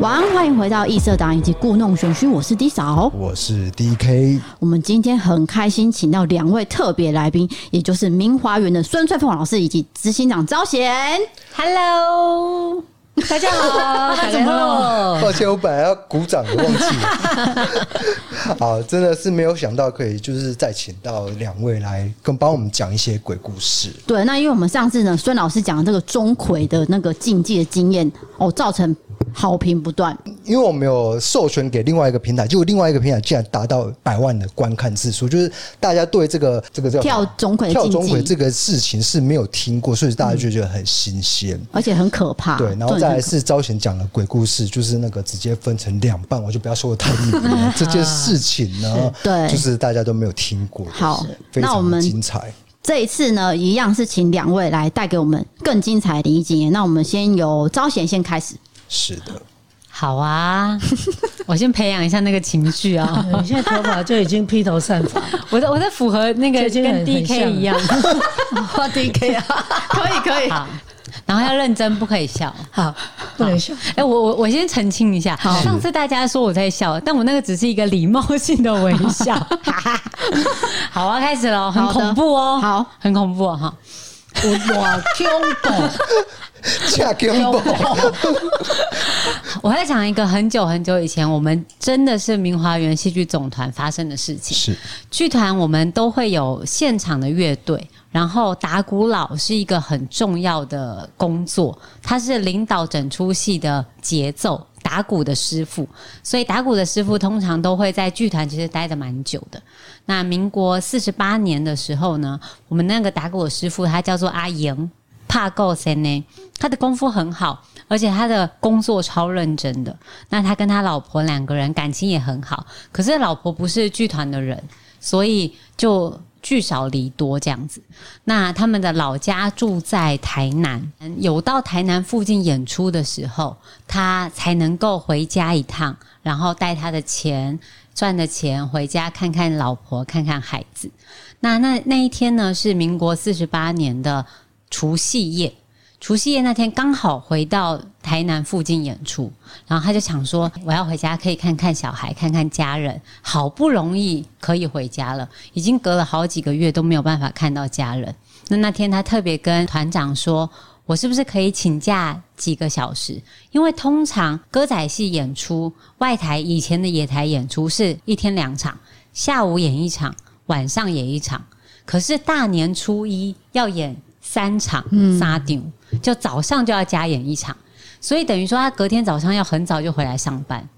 晚安，欢迎回到异色党以及故弄玄虚，我是 D 嫂，我是 DK。我们今天很开心，请到两位特别来宾，也就是明华园的孙翠凤老师以及执行长招贤。Hello，大家好，大家好。抱歉，我本来要鼓掌，我忘记了。好，真的是没有想到可以，就是再请到两位来跟帮我们讲一些鬼故事。对，那因为我们上次呢，孙老师讲的这个钟馗的那个禁忌的经验，哦，造成。好评不断，因为我们有授权给另外一个平台，结果另外一个平台竟然达到百万的观看次数，就是大家对这个这个叫跳钟馗、跳钟馗这个事情是没有听过，所以大家就觉得很新鲜、嗯，而且很可怕。对，然后再来是招贤讲的鬼故事，就是那个直接分成两半，我就不要说的太密了。这件事情呢，对，就是大家都没有听过。好，非常的精彩。这一次呢，一样是请两位来带给我们更精彩的一集。那我们先由招贤先开始。是的，好啊，我先培养一下那个情绪啊。你现在头发就已经披头散发，我在我在符合那个跟 DK 一样，画 DK 啊，可以可以。好，然后要认真，不可以笑。好，不能笑。哎，我我我先澄清一下，上次大家说我在笑，但我那个只是一个礼貌性的微笑。好，啊开始了，很恐怖哦，好，很恐怖哈。我我听懂。我在讲一个很久很久以前，我们真的是明华园戏剧总团发生的事情。是剧团，我们都会有现场的乐队，然后打鼓老是一个很重要的工作，他是领导整出戏的节奏，打鼓的师傅。所以打鼓的师傅通常都会在剧团其实待得蛮久的。那民国四十八年的时候呢，我们那个打鼓的师傅他叫做阿莹。怕够深呢，他的功夫很好，而且他的工作超认真的。那他跟他老婆两个人感情也很好，可是老婆不是剧团的人，所以就聚少离多这样子。那他们的老家住在台南，有到台南附近演出的时候，他才能够回家一趟，然后带他的钱赚的钱回家看看老婆，看看孩子。那那那一天呢，是民国四十八年的。除夕夜，除夕夜那天刚好回到台南附近演出，然后他就想说：“我要回家，可以看看小孩，看看家人。好不容易可以回家了，已经隔了好几个月都没有办法看到家人。那那天他特别跟团长说：‘我是不是可以请假几个小时？因为通常歌仔戏演出，外台以前的野台演出是一天两场，下午演一场，晚上演一场。可是大年初一要演。’三场沙丁，就早上就要加演一场，所以等于说他隔天早上要很早就回来上班。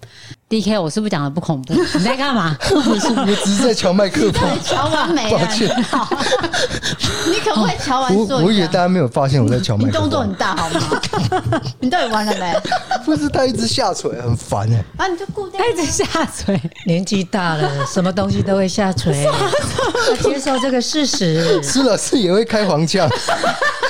D K，我是不是讲的不恐怖？你在干嘛？不是，我只是在乔麦克风。瞧完没？抱歉。你可不可以乔完做？我以为大家没有发现我在乔麦克风。你动作很大，好吗？你到底完了没？不是，他一直下垂，很烦哎。啊，你就固定。一直下垂，年纪大了，什么东西都会下垂。要接受这个事实。施老师也会开黄腔。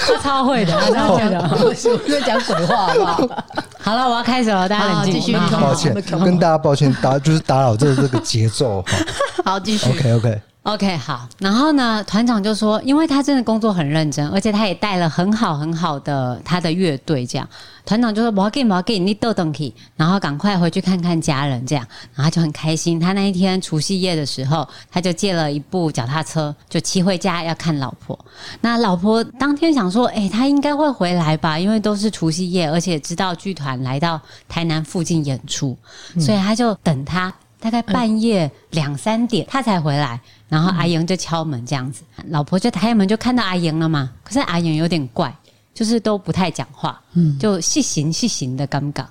他超会的，他超会的。我在讲鬼话，好不好？好了，我要开始了，大家冷静。抱歉，跟大家抱歉，打就是打扰这个这个节奏。好，继续。OK OK OK，好。然后呢，团长就说，因为他真的工作很认真，而且他也带了很好很好的他的乐队，这样。团长就说：“不要给，不要给，你都等起，然后赶快回去看看家人，这样。”然后他就很开心。他那一天除夕夜的时候，他就借了一部脚踏车，就骑回家要看老婆。那老婆当天想说：“哎，他应该会回来吧？因为都是除夕夜，而且知道剧团来到台南附近演出，所以他就等他。大概半夜两三点，他才回来。然后阿莹就敲门，这样子，老婆就开门就看到阿莹了嘛。可是阿莹有点怪。就是都不太讲话，嗯，就细行细行的尴尬。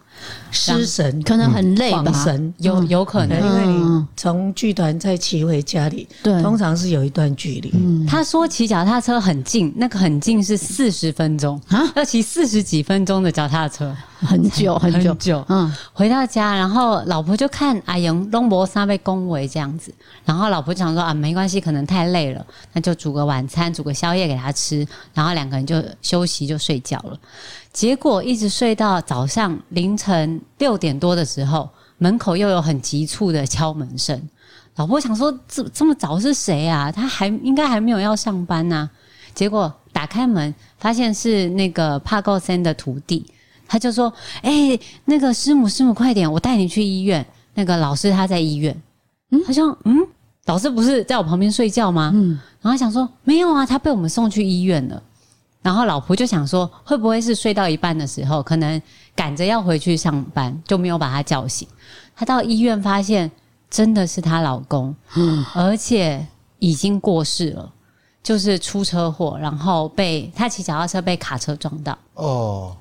失神可能很累吧，神有有可能，因为你从剧团再骑回家里，对，通常是有一段距离。嗯，他说骑脚踏车很近，那个很近是四十分钟啊，要骑四十几分钟的脚踏车，很久 很久。很久。嗯，回到家，然后老婆就看阿莹龙博三被恭维这样子，然后老婆就想说啊，没关系，可能太累了，那就煮个晚餐，煮个宵夜给他吃，然后两个人就休息就睡觉了。结果一直睡到早上凌晨六点多的时候，门口又有很急促的敲门声。老婆想说：“这这么早是谁啊？他还应该还没有要上班呢。”结果打开门，发现是那个帕高森的徒弟。他就说：“哎，那个师母，师母，快点，我带你去医院。那个老师他在医院。”嗯，他说：“嗯，老师不是在我旁边睡觉吗？”嗯，然后想说：“没有啊，他被我们送去医院了。”然后老婆就想说，会不会是睡到一半的时候，可能赶着要回去上班，就没有把他叫醒。她到医院发现，真的是她老公，嗯，而且已经过世了，就是出车祸，然后被他骑脚踏车被卡车撞到，哦，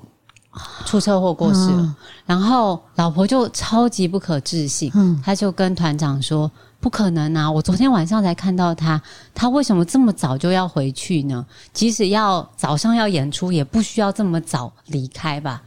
出车祸过世了。嗯，然后老婆就超级不可置信，嗯，他就跟团长说。不可能啊！我昨天晚上才看到他，他为什么这么早就要回去呢？即使要早上要演出，也不需要这么早离开吧？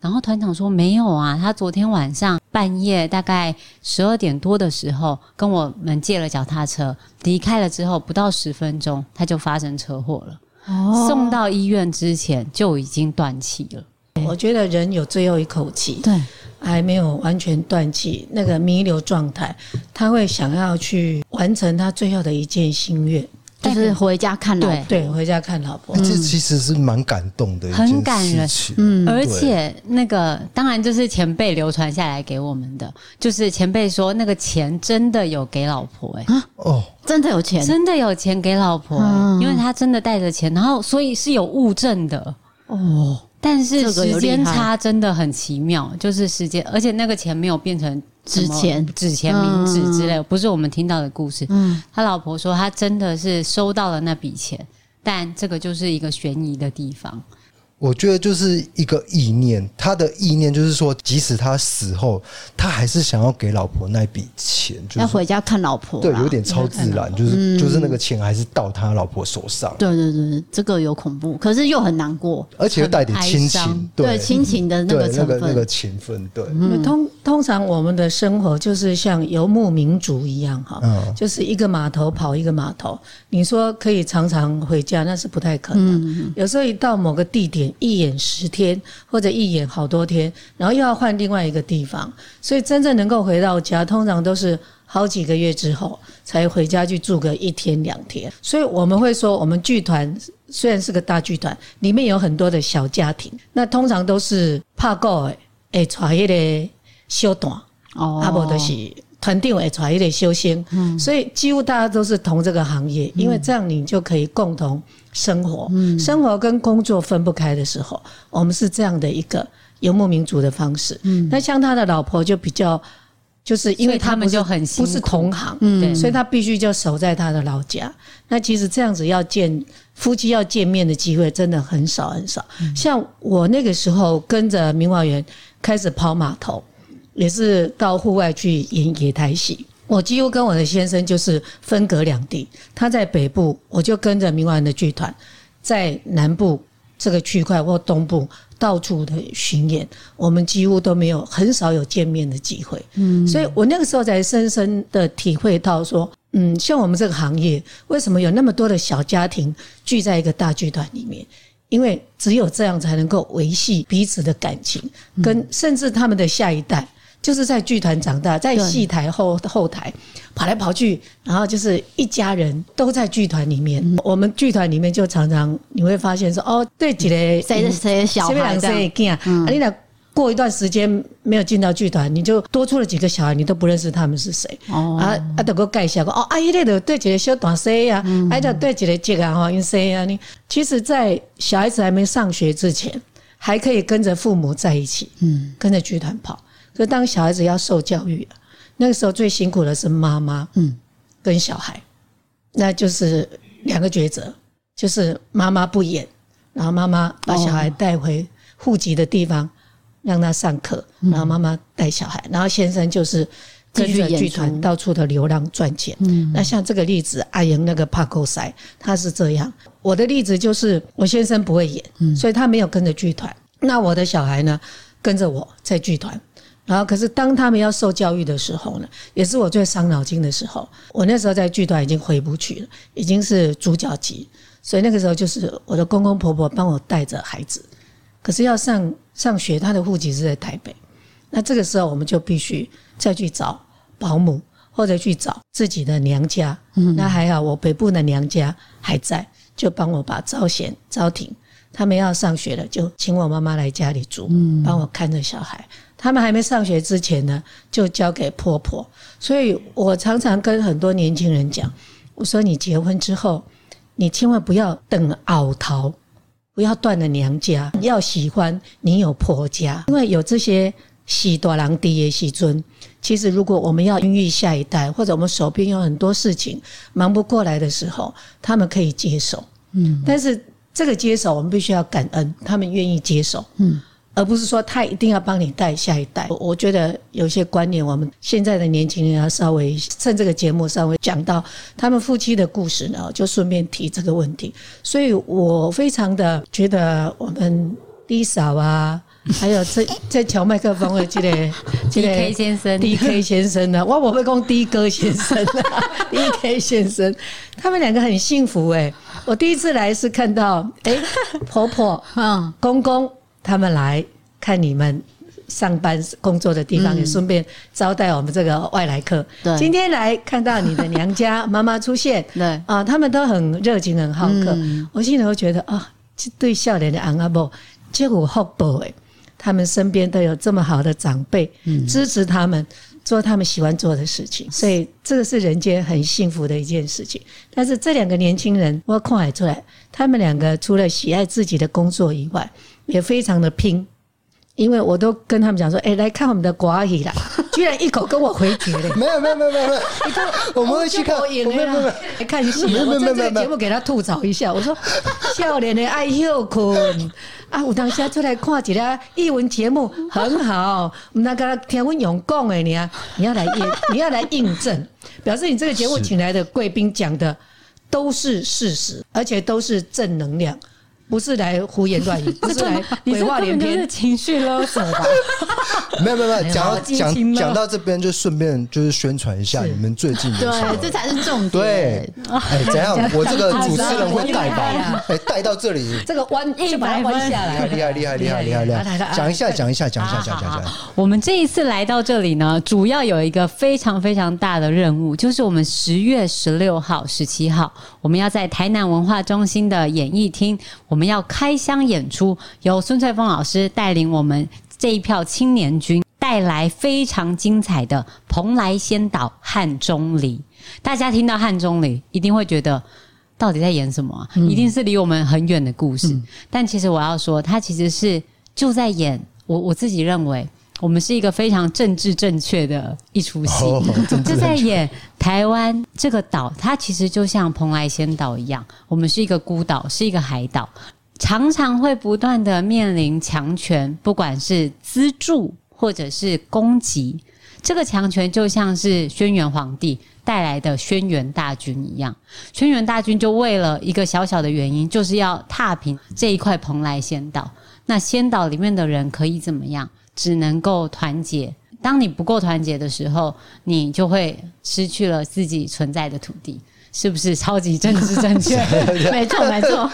然后团长说没有啊，他昨天晚上半夜大概十二点多的时候跟我们借了脚踏车，离开了之后不到十分钟他就发生车祸了。哦，送到医院之前就已经断气了。我觉得人有最后一口气。对。还没有完全断气，那个弥留状态，他会想要去完成他最后的一件心愿，就是回家看老婆。对，回家看老婆。这其实是蛮感动的，很感人。嗯，而且那个当然就是前辈流传下来给我们的，就是前辈说那个钱真的有给老婆哎、欸，哦，真的有钱，真的有钱给老婆、欸，因为他真的带着钱，然后所以是有物证的。哦。但是时间差真的很奇妙，就是时间，而且那个钱没有变成纸钱、纸钱、冥纸之类，不是我们听到的故事。嗯，他老婆说他真的是收到了那笔钱，但这个就是一个悬疑的地方。我觉得就是一个意念，他的意念就是说，即使他死后，他还是想要给老婆那笔钱，就是要回家看老婆。对，有点超自然，就是就是那个钱还是到他老婆手上。对对对，这个有恐怖，可是又很难过，而且又带点亲情，对亲情的那个成分，那个那个情分。对，通通常我们的生活就是像游牧民族一样哈，就是一个码头跑一个码头。你说可以常常回家，那是不太可能。有时候一到某个地点。一演十天，或者一演好多天，然后又要换另外一个地方，所以真正能够回到家，通常都是好几个月之后才回家去住个一天两天。所以我们会说，我们剧团虽然是个大剧团，里面有很多的小家庭，那通常都是怕过诶，诶，带一个小短哦，阿伯都是团长会带一个小生，嗯，所以几乎大家都是同这个行业，因为这样你就可以共同。生活，生活跟工作分不开的时候，我们是这样的一个游牧民族的方式。嗯，那像他的老婆就比较，就是因为他们就很不是同行，嗯，所以他必须就守在他的老家。那其实这样子要见夫妻要见面的机会真的很少很少。像我那个时候跟着明华园开始跑码头，也是到户外去演野台戏。我几乎跟我的先生就是分隔两地，他在北部，我就跟着明华园的剧团在南部这个区块或东部到处的巡演，我们几乎都没有很少有见面的机会。嗯，所以我那个时候才深深的体会到说，嗯，像我们这个行业，为什么有那么多的小家庭聚在一个大剧团里面？因为只有这样才能够维系彼此的感情，跟甚至他们的下一代。就是在剧团长大，在戏台后后台跑来跑去，然后就是一家人都在剧团里面。嗯、我们剧团里面就常常你会发现说，哦，对几个谁谁小孩这样，啊，你俩过一段时间没有进到剧团，你就多出了几个小孩，你都不认识他们是谁。哦，啊啊，都给我介绍过，哦，阿姨那个对几个小短生呀，哎，这对几个这个，哈，因生呀，你。其实，在小孩子还没上学之前，还可以跟着父母在一起，嗯，跟着剧团跑。可当小孩子要受教育，那个时候最辛苦的是妈妈，嗯，跟小孩，那就是两个抉择，就是妈妈不演，然后妈妈把小孩带回户籍的地方让他上课，然后妈妈带小孩，然后先生就是跟着剧团到处的流浪赚钱。那像这个例子，阿莹那个帕克塞，他是这样。我的例子就是我先生不会演，所以他没有跟着剧团。那我的小孩呢，跟着我在剧团。然后，可是当他们要受教育的时候呢，也是我最伤脑筋的时候。我那时候在剧团已经回不去了，已经是主角级，所以那个时候就是我的公公婆婆帮我带着孩子。可是要上上学，他的户籍是在台北，那这个时候我们就必须再去找保姆，或者去找自己的娘家。那还好，我北部的娘家还在，就帮我把招贤、招婷他们要上学了，就请我妈妈来家里住，帮我看着小孩。他们还没上学之前呢，就交给婆婆。所以我常常跟很多年轻人讲，我说你结婚之后，你千万不要等熬逃，不要断了娘家，要喜欢你有婆家，因为有这些喜多郎爹也喜尊。其实如果我们要孕育下一代，或者我们手边有很多事情忙不过来的时候，他们可以接手。嗯，但是这个接手，我们必须要感恩，他们愿意接手。嗯。而不是说他一定要帮你带下一代。我觉得有些观念，我们现在的年轻人要稍微趁这个节目稍微讲到他们夫妻的故事呢，就顺便提这个问题。所以我非常的觉得我们 D 嫂啊，还有这在调麦克风的这个这个 DK 先生，DK 先生呢，我我会讲 D 哥先生啊，DK 先生，他们两个很幸福诶。我第一次来是看到诶婆婆嗯公公。他们来看你们上班工作的地方，也顺便招待我们这个外来客。对，今天来看到你的娘家 妈妈出现，对。啊，他们都很热情、很好客。我心里会觉得啊，这对笑脸的昂阿伯，结果好宝诶，他们身边都有这么好的长辈支持他们做他们喜欢做的事情，所以这个是人间很幸福的一件事情。但是这两个年轻人，我看得出来，他们两个除了喜爱自己的工作以外，也非常的拼，因为我都跟他们讲说：“哎、欸，来看我们的国阿姨啦！” 居然一口跟我回绝了。没有没有没有没有没有，我们会去看。没有没有来看戏。我在这个节目给他吐槽一下，我说：“笑脸的爱休困啊，有当时出来看一下译文节目很好。我们那个听我用讲的，你啊，你要来验，你要来印证，表示你这个节目请来的贵宾讲的都是事实，而且都是正能量。”不是来胡言乱语，不是来鬼话连篇，是情绪勒索吧？没有没有没有，讲到讲讲到这边，就顺便就是宣传一下你们最近的。对，这才是重点。对，哎，怎样？我这个主持人会带吧？哎，带到这里，这个弯就把它弯下来，厉害厉害厉害厉害厉害！讲一下讲一下讲一下讲讲讲。我们这一次来到这里呢，主要有一个非常非常大的任务，就是我们十月十六号、十七号，我们要在台南文化中心的演艺厅，我们。我们要开箱演出，由孙翠凤老师带领我们这一票青年军，带来非常精彩的《蓬莱仙岛汉钟离》。大家听到汉钟离，一定会觉得到底在演什么啊？一定是离我们很远的故事。嗯、但其实我要说，他其实是就在演我我自己认为。我们是一个非常政治正确的一出戏，就在演台湾这个岛，它其实就像蓬莱仙岛一样，我们是一个孤岛，是一个海岛，常常会不断的面临强权，不管是资助或者是攻击。这个强权就像是轩辕皇帝带来的轩辕大军一样，轩辕大军就为了一个小小的原因，就是要踏平这一块蓬莱仙岛。那仙岛里面的人可以怎么样？只能够团结。当你不够团结的时候，你就会失去了自己存在的土地。是不是超级政治正确？没错，没错。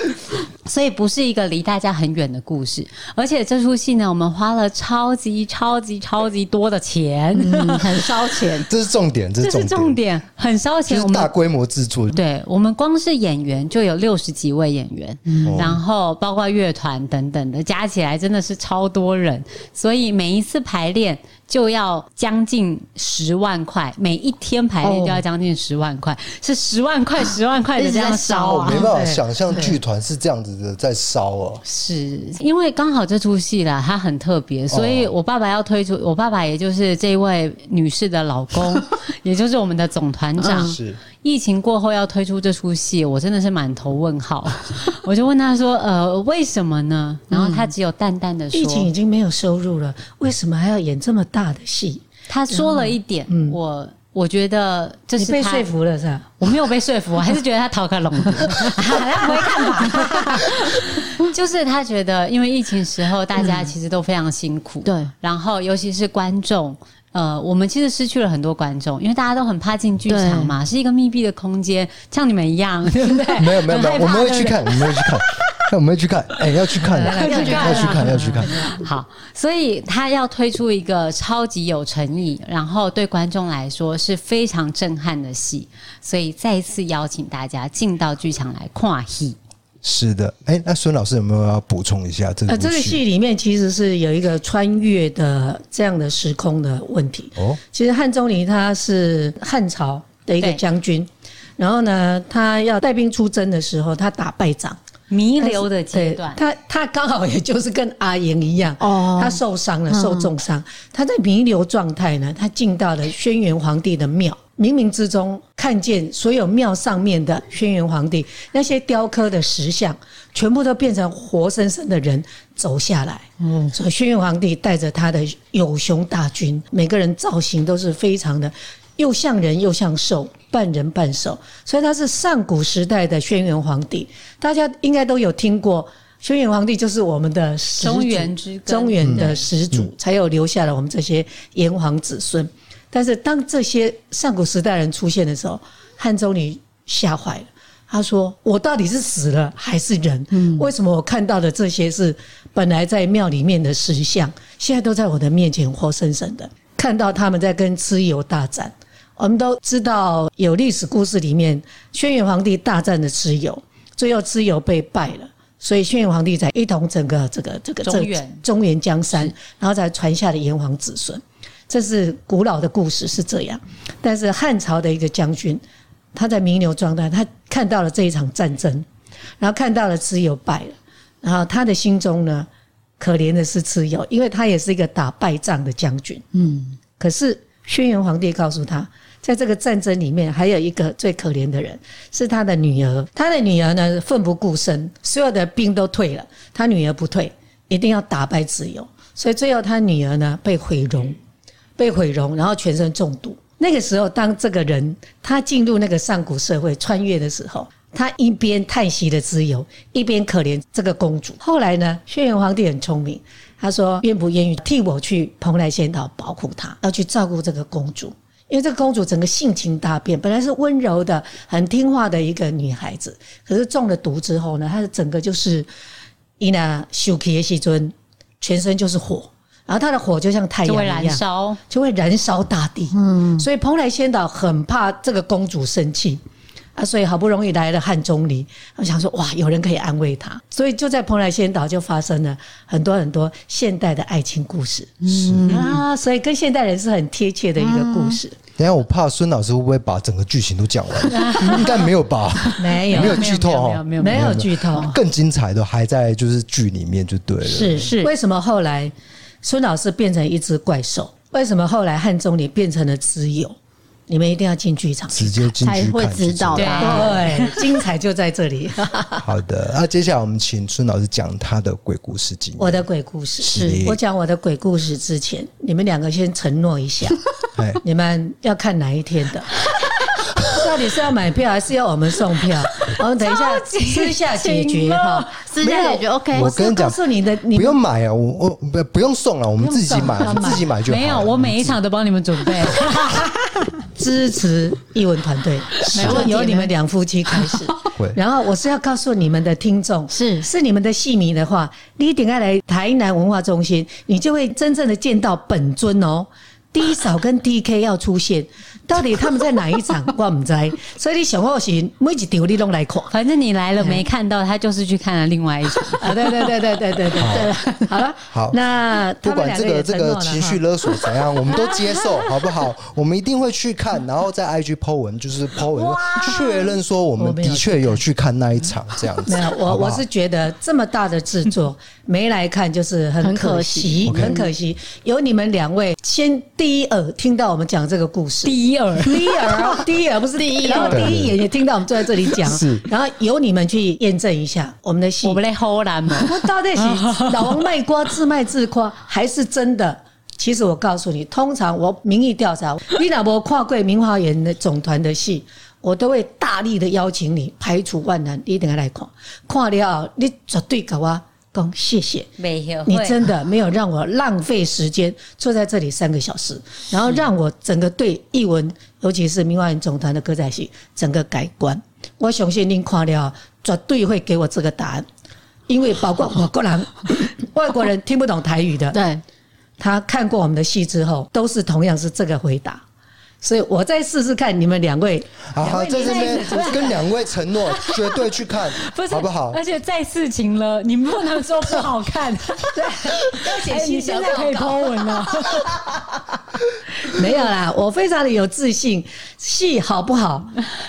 所以不是一个离大家很远的故事，而且这出戏呢，我们花了超级超级超级多的钱，嗯、很烧钱。这是重点，这是重点，重点很烧钱。我们大规模制作，对我们光是演员就有六十几位演员，嗯、然后包括乐团等等的，加起来真的是超多人。所以每一次排练。就要将近十万块，每一天排练就要将近十万块，是十万块十万块的这样烧啊！我没办法想象剧团是这样子子的在烧哦。是因为刚好这出戏啦，它很特别，所以我爸爸要推出，我爸爸也就是这位女士的老公，也就是我们的总团长。是疫情过后要推出这出戏，我真的是满头问号。我就问他说：“呃，为什么呢？”然后他只有淡淡的说：“疫情已经没有收入了，为什么还要演这么大的戏？”他说了一点，嗯、我我觉得这是你被说服了是吧？我没有被说服，我还是觉得他讨个拢，他不会看吧？就是他觉得，因为疫情时候大家其实都非常辛苦，对、嗯，然后尤其是观众。呃，我们其实失去了很多观众，因为大家都很怕进剧场嘛，是一个密闭的空间，像你们一样，对不对？没有没有没有，我们会去看，我们会去看，我们会去看，哎，要去看，要去看，要去看，要去看。好，所以他要推出一个超级有诚意，然后对观众来说是非常震撼的戏，所以再一次邀请大家进到剧场来跨戏。是的，哎、欸，那孙老师有没有要补充一下这个？呃，这个戏里面其实是有一个穿越的这样的时空的问题。哦，其实汉钟离他是汉朝的一个将军，然后呢，他要带兵出征的时候，他打败仗，弥留的阶段，他他刚好也就是跟阿言一样，哦，他受伤了，受重伤，嗯、他在弥留状态呢，他进到了轩辕皇帝的庙。冥冥之中看见所有庙上面的轩辕皇帝那些雕刻的石像，全部都变成活生生的人走下来。嗯，所以轩辕皇帝带着他的有熊大军，每个人造型都是非常的又像人又像兽，半人半兽。所以他是上古时代的轩辕皇帝。大家应该都有听过，轩辕皇帝就是我们的中原之中原的始祖，才有留下了我们这些炎黄子孙。但是当这些上古时代人出现的时候，汉钟离吓坏了。他说：“我到底是死了还是人？为什么我看到的这些是本来在庙里面的石像，现在都在我的面前活生生的看到他们在跟蚩尤大战？我们都知道有历史故事里面，轩辕皇帝大战的蚩尤，最后蚩尤被败了，所以轩辕皇帝才一统整个这个这个中原中原江山，然后才传下了炎黄子孙。”这是古老的故事是这样，但是汉朝的一个将军，他在名流状态，他看到了这一场战争，然后看到了蚩尤败了，然后他的心中呢，可怜的是蚩尤，因为他也是一个打败仗的将军。嗯，可是轩辕皇帝告诉他，在这个战争里面，还有一个最可怜的人，是他的女儿。他的女儿呢，奋不顾身，所有的兵都退了，他女儿不退，一定要打败蚩尤，所以最后他女儿呢，被毁容。被毁容，然后全身中毒。那个时候，当这个人他进入那个上古社会穿越的时候，他一边叹息的自由，一边可怜这个公主。后来呢，轩辕皇帝很聪明，他说愿不愿意替我去蓬莱仙岛保护她，要去照顾这个公主。因为这个公主整个性情大变，本来是温柔的、很听话的一个女孩子，可是中了毒之后呢，她的整个就是伊那修皮的西尊，全身就是火。然后他的火就像太阳一样，就会燃烧，就会燃烧大地。嗯，所以蓬莱仙岛很怕这个公主生气啊，所以好不容易来了汉钟离，我想说哇，有人可以安慰她，所以就在蓬莱仙岛就发生了很多很多现代的爱情故事。嗯啊，所以跟现代人是很贴切的一个故事。等下我怕孙老师会不会把整个剧情都讲完？应该没有吧？没有，没有剧透哈，没有，没有剧透。更精彩的还在就是剧里面就对了。是是，为什么后来？孙老师变成一只怪兽，为什么后来汉中你变成了蚩尤？你们一定要进剧场，直接进去看才会知道。对，精彩就在这里。好的，那接下来我们请孙老师讲他的鬼故事经验。我的鬼故事是我讲我的鬼故事之前，你们两个先承诺一下，你们要看哪一天的？到底是要买票还是要我们送票？我们等一下私下解决哈，私下解决 OK。我跟你讲，告诉你的，你不用买啊，我我不不用送了，我们自己买，自己买就好。没有，我每一场都帮你们准备，支持艺文团队，从由你们两夫妻开始。然后我是要告诉你们的听众，是是你们的戏迷的话，你一定要来台南文化中心，你就会真正的见到本尊哦。D 嫂跟 DK 要出现。到底他们在哪一场？我唔知，所以你想我是每一场你拢来看。反正你来了没看到，他就是去看了另外一场。啊，对对对对对对对，好了，好，那不管这个这个情绪勒索怎样，我们都接受，好不好？我们一定会去看，然后在 IG 抛文，就是抛文确认说我们的确有去看那一场，这样子。没有，我我是觉得这么大的制作没来看，就是很可惜，很可惜。有你们两位先第一耳听到我们讲这个故事，第一。耳，第一耳，第一。耳不是第一，然后第一眼也听到我们坐在这里讲，是，然后由你们去验证一下我们的戏，我们来荷兰嘛，到底是 老王卖瓜自卖自夸，还是真的？其实我告诉你，通常我民意调查，你老婆跨过明华园的总团的戏，我都会大力的邀请你，排除万难，你一定要来看，看了你绝对给我。讲谢谢，没有，你真的没有让我浪费时间坐在这里三个小时，然后让我整个对译文，尤其是明华园总团的歌仔戏整个改观。我相信您看了绝对会给我这个答案，因为包括我个人，外国人听不懂台语的，对，他看过我们的戏之后，都是同样是这个回答。所以我再试试看，你们两位，好好在这边 跟两位承诺，绝对去看，好不好？而且再事情了，你们不能说不好看，对，而且你现在可以 po 文了，没有啦，我非常的有自信，戏好不好，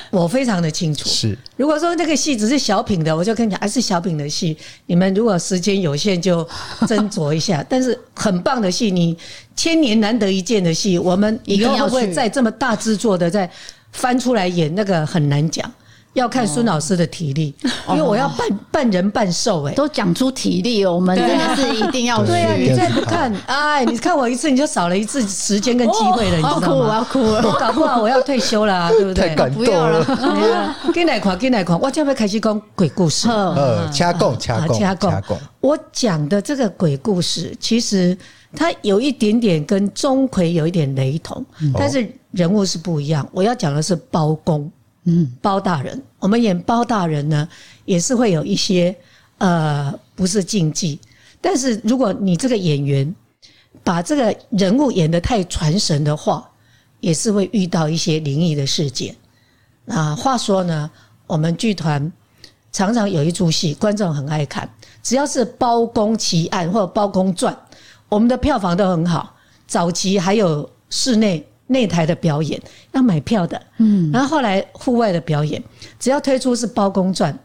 我非常的清楚。是，如果说那个戏只是小品的，我就跟你讲，还是小品的戏，你们如果时间有限就斟酌一下。但是很棒的戏，你。千年难得一见的戏，我们以后会不会再这么大制作的再翻出来演？那个很难讲，要看孙老师的体力，因为我要半半 人半兽哎，都讲出体力哦，我们真的是一定要 对啊！你再不看，哎，你看我一次你就少了一次时间跟机会了，你知道吗？我要哭了，我搞不好我要退休了，对不对？太感动了！进来看，进来看，我就要开始讲鬼故事。呃，掐供，掐供，掐供。我讲的这个鬼故事，其实。它有一点点跟钟馗有一点雷同，但是人物是不一样。我要讲的是包公，嗯，包大人。我们演包大人呢，也是会有一些呃，不是禁忌。但是如果你这个演员把这个人物演得太传神的话，也是会遇到一些灵异的事件。啊，话说呢，我们剧团常常有一出戏，观众很爱看，只要是包公奇案或者包公传。我们的票房都很好，早期还有室内内台的表演要买票的，嗯，然后后来户外的表演，只要推出是包公传，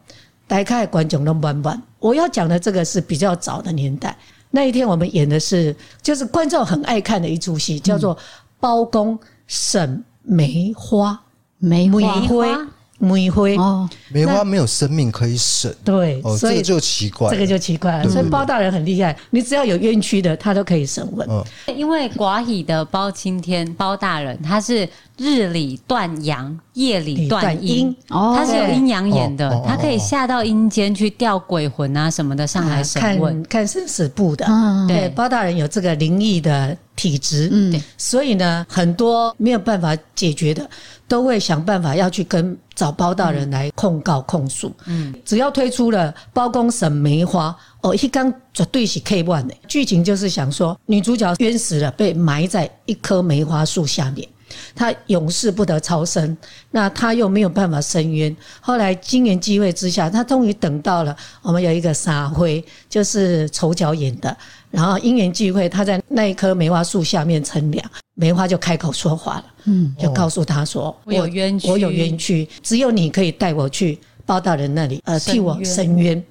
大家观众都满满。我要讲的这个是比较早的年代，那一天我们演的是就是观众很爱看的一出戏，叫做《包公审梅花》，梅花。梅花哦，梅花没有生命可以审，对，哦，这个就奇怪，这个就奇怪了。所以包大人很厉害，你只要有冤屈的，他都可以审问。因为寡喜的包青天包大人，他是日里断阳，夜里断阴，他是有阴阳眼的，他可以下到阴间去调鬼魂啊什么的上来审问，看看生死簿的。对，包大人有这个灵异的体质，嗯，所以呢，很多没有办法解决的。都会想办法要去跟找包大人来控告控诉。嗯，只要推出了包公审梅花，哦，一刚绝对是 K one 的剧情，就是想说女主角冤死了，被埋在一棵梅花树下面，她永世不得超生，那她又没有办法伸冤。后来机缘机会之下，她终于等到了我们有一个沙灰，就是丑角演的，然后因缘际会，他在那一棵梅花树下面乘凉。梅花就开口说话了，嗯，就告诉他说：“我有冤屈，我有冤屈，只有你可以带我去包大人那里，呃，替我伸冤。”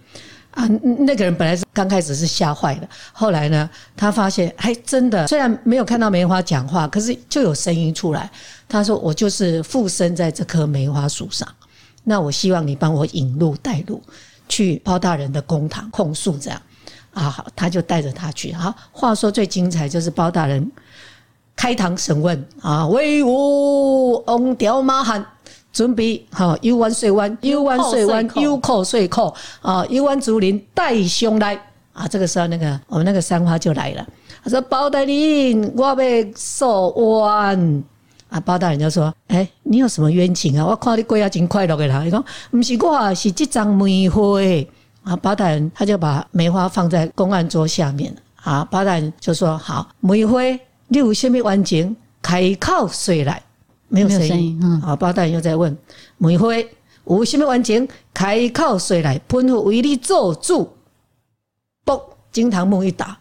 啊，那个人本来是刚开始是吓坏了，后来呢，他发现还真的，虽然没有看到梅花讲话，可是就有声音出来。他说：“我就是附身在这棵梅花树上，那我希望你帮我引路带路，去包大人的公堂控诉。”这样啊，好，他就带着他去。好，话说最精彩就是包大人。开堂审问啊，威武王刁马汉，准备好，游湾水湾，游湾水湾，游扣水扣啊，游湾竹林带兄来啊。这个时候，那个我们那个三花就来了，他说：“包大人，我要受冤。”啊，包大人就说：“哎、欸，你有什么冤情啊？我看你过啊真快乐的啦。”他说：“不是我，是这张梅花。”啊，包大人他就把梅花放在公案桌下面啊，包大人就说：“好，梅花。”你有什么冤情？开口说来。没有声音。嗯，好，包大人又在问梅花有什么冤情，开口说来，吩咐为你做主。不，金堂木一打，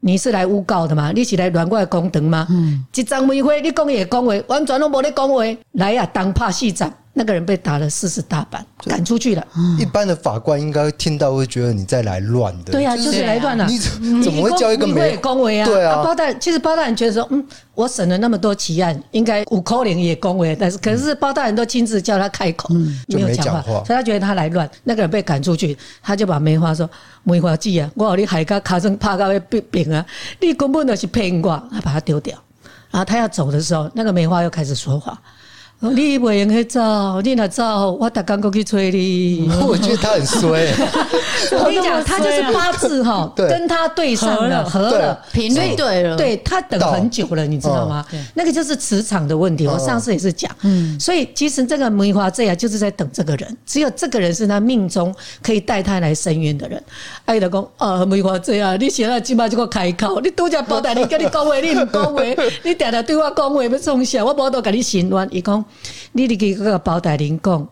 你是来诬告的吗？你是来乱我的公堂吗？嗯，一张梅花，你讲也讲话，完全都没得讲话。来呀、啊，当拍戏长。那个人被打了四十大板，赶出去了。一般的法官应该听到会觉得你在来乱的。对呀，就是来乱了。你怎么会叫一个没恭维啊？对啊，包大人其实包大人觉得说，嗯，我审了那么多奇案，应该五口令也恭维，但是可是包大人都亲自叫他开口，没有讲话，所以他觉得他来乱。那个人被赶出去，他就把梅花说：“梅花姐啊，我让你害个卡生怕到要病啊，你根本就是骗我。”他把他丢掉。然后他要走的时候，那个梅花又开始说话。你不用去找，你哪找？我打刚过去催你。我觉得他很衰。我跟你讲，他就是八字哈，跟他对上了，合了，频率对了。对，他等很久了，你知道吗？那个就是磁场的问题。我上次也是讲，嗯，所以其实这个梅花这啊就是在等这个人，只有这个人是他命中可以带他来伸冤的人。爱的讲啊，梅花这啊，你现在起码就给我开口，你都在包大你跟你讲话，你不讲话，你常常对我讲话要从小，我无都跟你申冤，伊讲。你你给个包大人讲，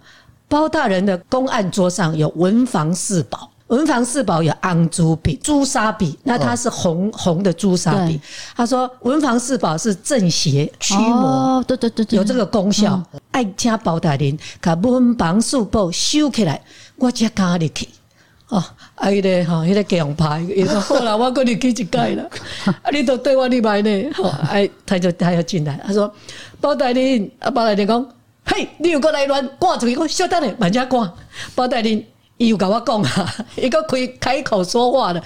包大人的公案桌上有文房四宝，文房四宝有红珠笔、朱砂笔，那它是红红的朱砂笔。他说文房四宝是镇邪驱魔，对对对，有这个功效。爱请包大人把文房四宝收起来，我才敢入去。哦，哎嘞哈，那个奖牌，伊说 好了，我跟你去一届了。啊，你都对我你买呢？好，哎，他就他要进来，他说。包大人，啊，包大人讲，嘿，你又过来乱挂出去，我晓得嘞，慢家挂。包大人，伊又跟我讲啊，伊个可以开口说话了，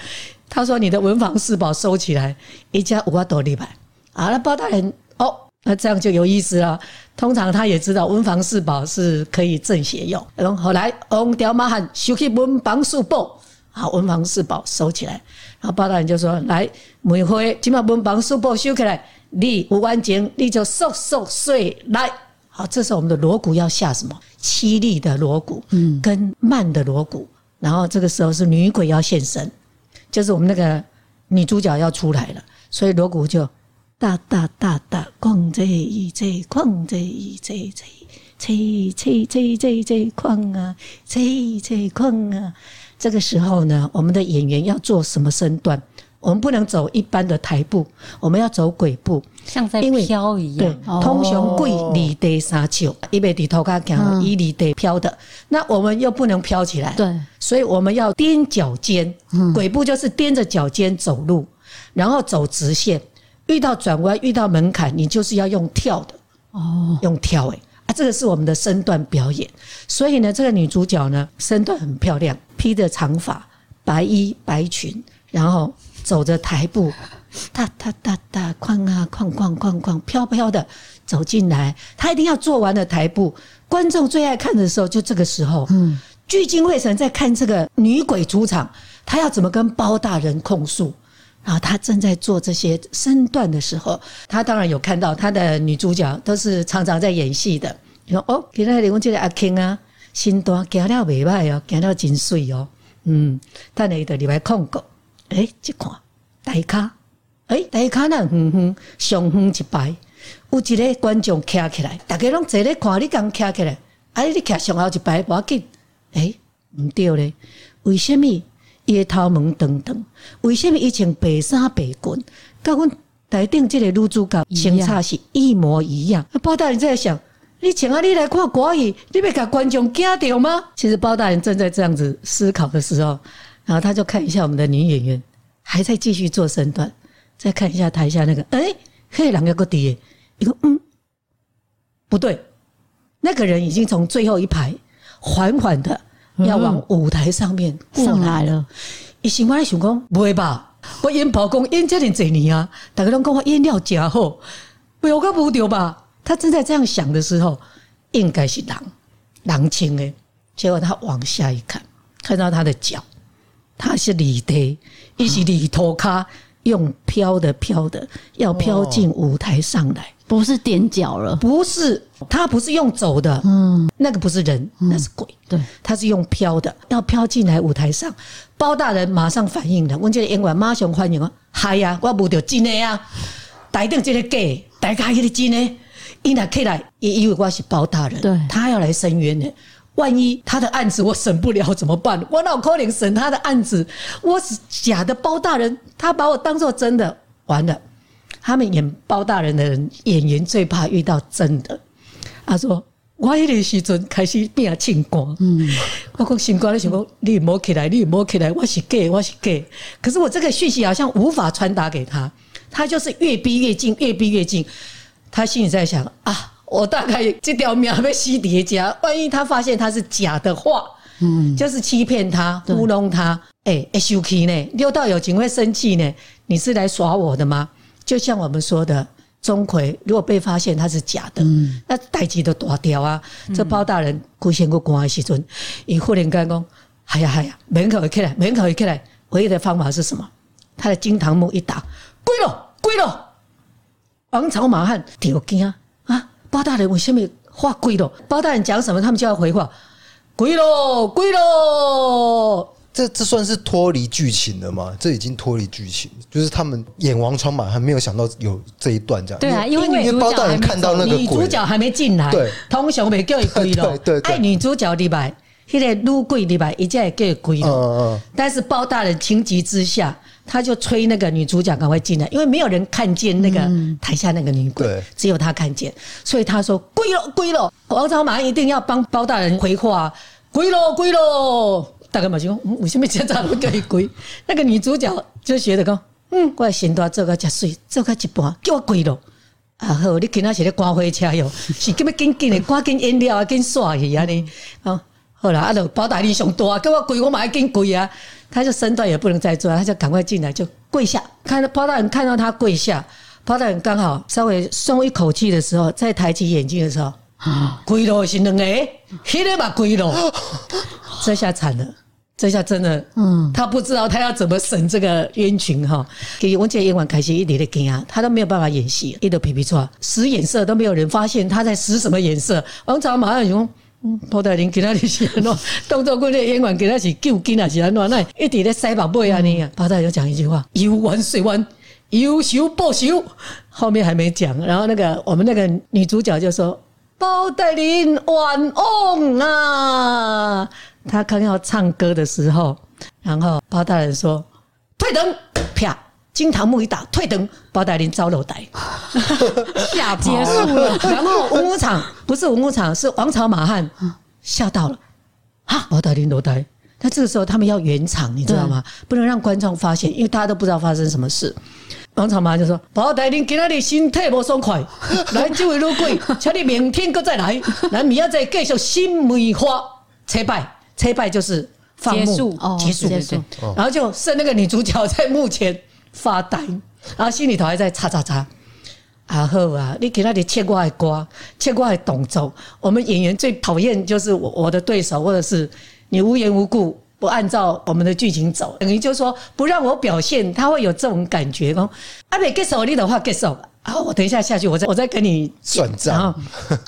他说你的文房四宝收起来，一家五万多礼拜。啊，那包大人，哦，那这样就有意思了。通常他也知道文房四宝是可以正邪用。然后后来红条马汉收起文房四宝，好，文房四宝收起来。然后包大人就说：来，梅花，今把文房四宝收起来。你无完结，你就收收睡来。好，这时候我们的锣鼓要下什么？凄厉的锣鼓，嗯，跟慢的锣鼓。然后这个时候是女鬼要现身，就是我们那个女主角要出来了，所以锣鼓就哒哒哒哒，哐这一这，哐这一这这，吹吹吹吹吹哐啊，吹吹哐啊。这个时候呢，我们的演员要做什么身段？我们不能走一般的台步，我们要走鬼步，像在飘一样。对，通常跪离地沙丘，一边低头看讲，一离地飘的。那我们又不能飘起来，对，所以我们要踮脚尖。鬼步就是踮着脚尖走路，然后走直线。遇到转弯，遇到门槛，你就是要用跳的哦，用跳诶啊，这个是我们的身段表演。所以呢，这个女主角呢，身段很漂亮，披着长发，白衣白裙，然后。走着台步，哒哒哒哒，哐啊哐哐哐哐，飘飘的走进来。他一定要做完了台步。观众最爱看的时候，就这个时候。嗯，聚精会神在看这个女鬼出场，她要怎么跟包大人控诉？然后他正在做这些身段的时候，他当然有看到他的女主角都是常常在演戏的。你说哦，给他李文杰的阿 King 啊，身段行了袂歹哦，行了真水哦。嗯，他那个里边控过。哎，一看大咖，哎，大咖那远远上远一排，有一个观众徛起来，大家拢坐咧看，你刚徛起来，哎，你徛上后一排，无要紧。哎，毋对咧，为什么伊个头毛长长？为什么伊穿白衫白裙？甲阮台顶这个女主角相差是一模一样。报道人在想，你请啊，你来看国语，你要甲观众惊到吗？其实包大人正在这样子思考的时候。然后他就看一下我们的女演员，还在继续做身段，再看一下台下那个，哎，嘿，两个个底，一个嗯，不对，那个人已经从最后一排缓缓的要往舞台上面上来了。一心我在想讲，不会吧？我演跑工演这么多年啊，大家都讲我演了真好，不要个不掉吧？他正在这样想的时候，应该是狼，狼青诶。结果他往下一看，看到他的脚。他是里的，一起里头卡用飘的飘的，要飘进舞台上来，不是踮脚了，不是，他不是用走的，嗯，那个不是人，那是鬼，对，他是用飘的，要飘进来舞台上。包大人马上反应了，问这个演员马上反应啊，嗨呀，我不得真的呀，台顶这个假，大家一个真的，伊若起来，也以为我是包大人，对，他要来申冤呢。万一他的案子我审不了怎么办？我脑壳里审他的案子，我是假的包大人，他把我当做真的，完了。他们演包大人的人，演员最怕遇到真的。他说：“我迄个时阵开始变清官，嗯，我讲清官的时候，你摸起来，你摸起来，我是 gay，我是 gay。可是我这个讯息好像无法传达给他，他就是越逼越近，越逼越近。他心里在想啊。”我大概这条命被洗叠加，万一他发现他是假的话，嗯，就是欺骗他、糊弄他，哎，会生气呢？六道有情会生气呢？你是来耍我的吗？就像我们说的，钟馗如果被发现他是假的，嗯，那代志都大掉啊。这包大人孤仙过关的时阵，以忽然间讲，哎呀哎呀，门口一起来，门口一起来，唯一的方法是什么？他的金堂木一打，跪了，跪了。王朝马汉丢惊啊！啊包大人为什么话归了？包大人讲什么，他们就要回话，归了，归了。这这算是脱离剧情了吗？这已经脱离剧情，就是他们演王朝马汉没有想到有这一段这样。对啊，因为包大人看到那个女主角还没进来，对，通常没叫伊归了。对对，爱女主角里边，那个女鬼里边，一叫也叫伊归了。嗯嗯。但是包大人情急之下。他就催那个女主角赶快进来，因为没有人看见那个台下那个女鬼，嗯、只有他看见，所以他说：“归了，归了。”王朝马上一定要帮包大人回话：“归了，归了。”大概嘛就为什么现在不可以归？那个女主角就觉得讲：“嗯，我先到做个吃水，做个一半，叫我归了。”啊好，你今仔是咧赶火车哟，是咁么紧紧的赶紧饮料啊，紧耍去啊你。好，好啦，啊就包大人上大，叫我跪，我马上紧归啊。他就身段也不能再做，他就赶快进来，就跪下。看到包大人看到他跪下，包大人刚好稍微松一口气的时候，再抬起眼睛的时候，跪了是两个，黑的嘛跪了，这下惨了，这下真的，嗯，他不知道他要怎么审这个冤情哈。给文杰演完开始一点点惊啊，他都没有办法演戏，一头皮皮剉，使眼色都没有人发现他在使什么眼色。王朝马上说。嗯，包大人给他的是安怎？动作过的演员给他是救金还是安怎？那一直咧塞宝贝啊你啊！包大人就讲一句话：游完水湾，有仇报仇。后面还没讲，然后那个我们那个女主角就说：“包大人冤枉啊！”他刚要唱歌的时候，然后包大人说：“退灯，啪。”惊堂木一打，退灯，包大林招楼台，吓结束了。然后文武场不是文武场，是王朝马汉吓到了，哈，包大林楼台。那这个时候他们要圆场，你知道吗？不能让观众发现，因为大家都不知道发生什么事。王朝马汉就说：“包大林今天的身体不爽快，来这位女鬼，请你明天再来，来明仔再继续新梅花车拜，车拜就是放幕结束，结束，结束。然后就剩那个女主角在墓前。”发呆，然后心里头还在擦擦擦。啊好啊，你给他的切瓜的瓜，切瓜的动作。我们演员最讨厌就是我我的对手，或者是你无缘无故不按照我们的剧情走，等于就是说不让我表现，他会有这种感觉。讲啊，没结束你的话结束。好，我等一下下去，我再我再跟你算账。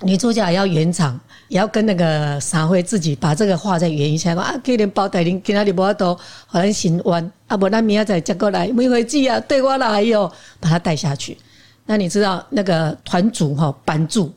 女主角也要圆场，也要跟那个三辉自己把这个话再圆一下。啊，可怜包大人今天你无法度，好咱心弯。啊，不然明仔再接过来，梅花姐啊，对我来哟，把他带下去。那你知道那个团主哈班主，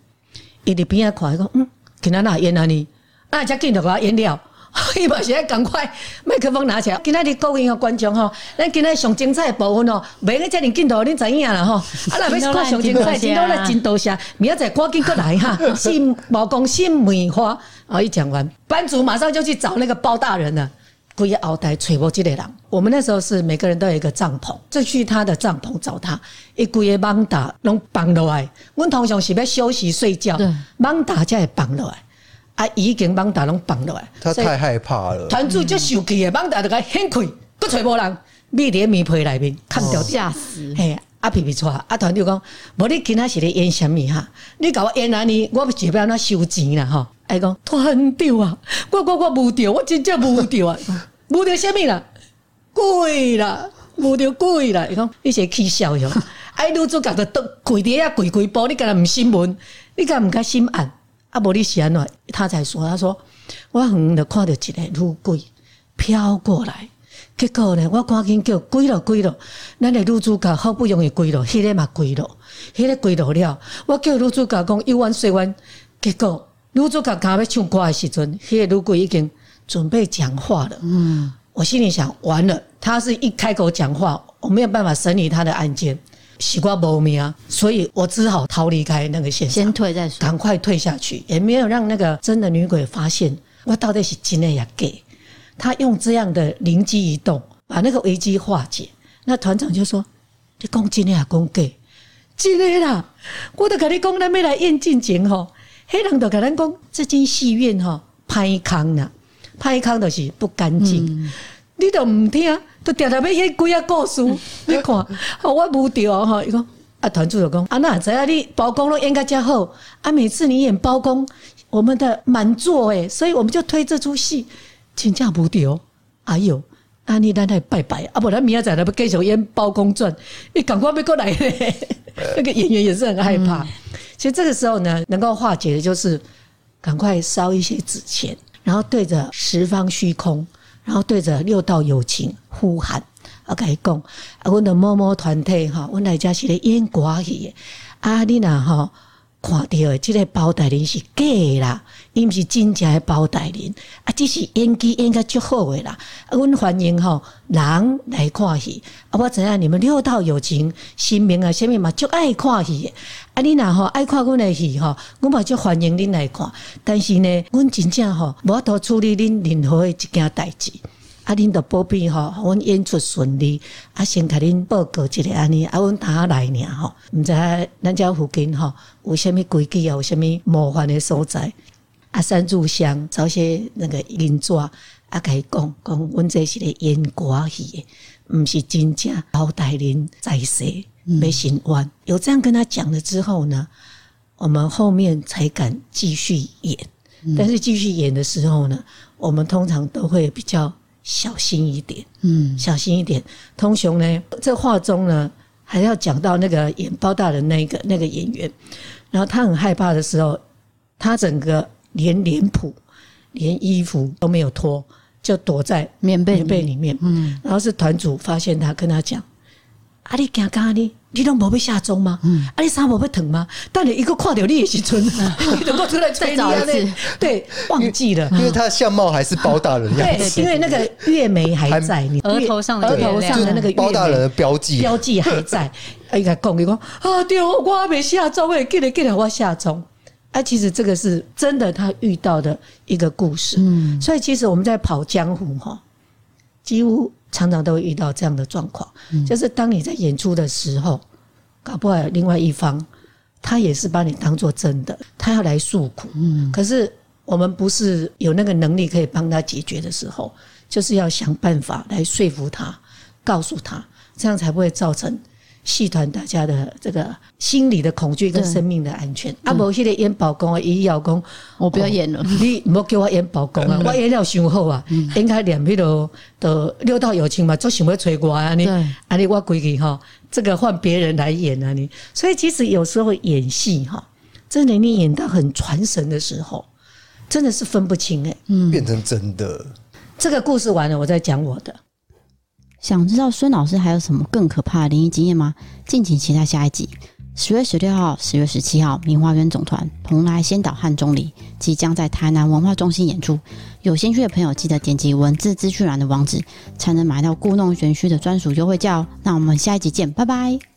伊伫边仔看一个，嗯，今天哪演哪里？啊，才镜头给他演了。伊嘛是爱赶快麦克风拿起来，今仔日各位观众吼，咱今仔上精彩的部分哦，袂个遮尔镜头，恁知影啦吼。啊，若要看上精彩，真多了真多谢，明仔载赶紧过来哈。新毛公新梅花，啊，一讲完，班主马上就去找那个包大人了。故意后台揣无这个人。我们那时候是每个人都有一个帐篷，就去他的帐篷找他。一规个网打拢绑落来，阮通常是要休息睡觉，网打才会绑落来。啊！已经网大拢放落来，他太害怕了。团主就受气的，网大就甲掀开，搁揣无人，密在棉被内面，看着吓死。嘿，啊皮皮错，啊团主讲，无你今仔是咧演什物哈？你甲我演安尼，我就要那收钱啦哈。哎讲团主啊，我我我无着，我真正无着啊，无着什物啦？贵啦，无着贵啦。伊讲你是起笑哟，哎女主角就倒跪伫遐跪跪步，你敢若毋审问？你敢毋敢审案？阿伯利西安他才说：“他说我远远的看到一个女鬼飘过来，结果呢，我赶紧叫归了归了，咱的女主角好不容易归了，迄个嘛归了，迄个归了了，我叫女主角讲一万岁万，结果女主角刚要唱歌的时阵，迄个女鬼已经准备讲话了。嗯，我心里想，完了，他是一开口讲话，我没有办法审理他的案件。西瓜无命啊，所以我只好逃离开那个现场，先退再说，赶快退下去，也没有让那个真的女鬼发现我到底是真的也假。他用这样的灵机一动，把那个危机化解。那团长就说：“你讲真的呀，讲假？真的啦！我都跟你讲，咱要来演进前吼，黑人都跟咱讲，这间戏院吼歹康啦，歹康就是不干净。嗯、你都唔听。”都常常要演几啊故事，你看，我无调哈。伊讲啊，团主就讲啊，那知影你包公都演甲遮好啊。每次你演包公，我们的满座诶，所以我们就推这出戏，真正无调。哎呦，啊你咱来拜拜啊，不然明仔载来要继续演包公传，你赶快要过来嘞。那个演员也是很害怕。嗯、其实这个时候呢，能够化解的就是赶快烧一些纸钱，然后对着十方虚空。然后对着六道友情呼喊，啊，甲伊讲，啊，阮的某某团体哈，阮来家是咧演歌戏，啊，你呐哈看到的这个包大人是假的啦，伊毋是真正的包大人，啊，只是演技演甲足好诶啦，阮欢迎吼人来看戏，啊，我知影你们六道有情，心明啊，啥物嘛足爱看戏。啊，你若吼爱看阮的戏吼，阮嘛就欢迎恁来看。但是呢，阮真正吼无法度处理恁任何的一件代志。啊，恁着保庇吼，阮演出顺利。啊，先甲恁报告一下安尼。啊，阮等下来尔吼，毋知咱遮附近吼有啥物规矩啊，有啥物麻烦的所在。啊，三炷香找些那个银纸啊，甲伊讲讲，阮这是咧演歌戏的，毋是真正包大人在世。要行完，有这样跟他讲了之后呢，我们后面才敢继续演。但是继续演的时候呢，我们通常都会比较小心一点，嗯，小心一点。通雄呢，这话中呢，还要讲到那个演包大人那个那个演员，然后他很害怕的时候，他整个连脸谱、连衣服都没有脱，就躲在棉被棉被里面。嗯，然后是团主发现他，跟他讲。啊！你惊干你？你拢无要下妆吗？嗯、啊！你衫无要疼吗？等你一个看到你的时阵，你能够出来再找一次。对，忘记了，因为他的相貌还是包大人的样子。对，因为那个月眉还在，你额头上的额头上的那个包大人的标记标记还在。哎，他讲你讲啊，对，我还没下妆，哎，记得记得我下妆。啊，其实这个是真的，他遇到的一个故事。嗯，所以其实我们在跑江湖哈，几乎。常常都会遇到这样的状况，就是当你在演出的时候，搞不好另外一方他也是把你当做真的，他要来诉苦。可是我们不是有那个能力可以帮他解决的时候，就是要想办法来说服他，告诉他，这样才不会造成。戏团大家的这个心理的恐惧跟生命的安全。啊，无迄个演包公啊，伊要讲，我不要演了，你唔好叫我演包公啊，我演了伤好啊，应该连迄个的六道有情嘛，做想要催我啊，你啊你我规矩哈，这个换别人来演啊你。所以其实有时候演戏哈，真的你演到很传神的时候，真的是分不清哎，嗯，变成真的。这个故事完了，我再讲我的。想知道孙老师还有什么更可怕的灵异经验吗？敬请期待下一集。十月十六号、十月十七号，明花园总团蓬莱仙岛汉钟离即将在台南文化中心演出。有兴趣的朋友记得点击文字资讯栏的网址，才能买到故弄玄虚的专属优惠价哦。那我们下一集见，拜拜。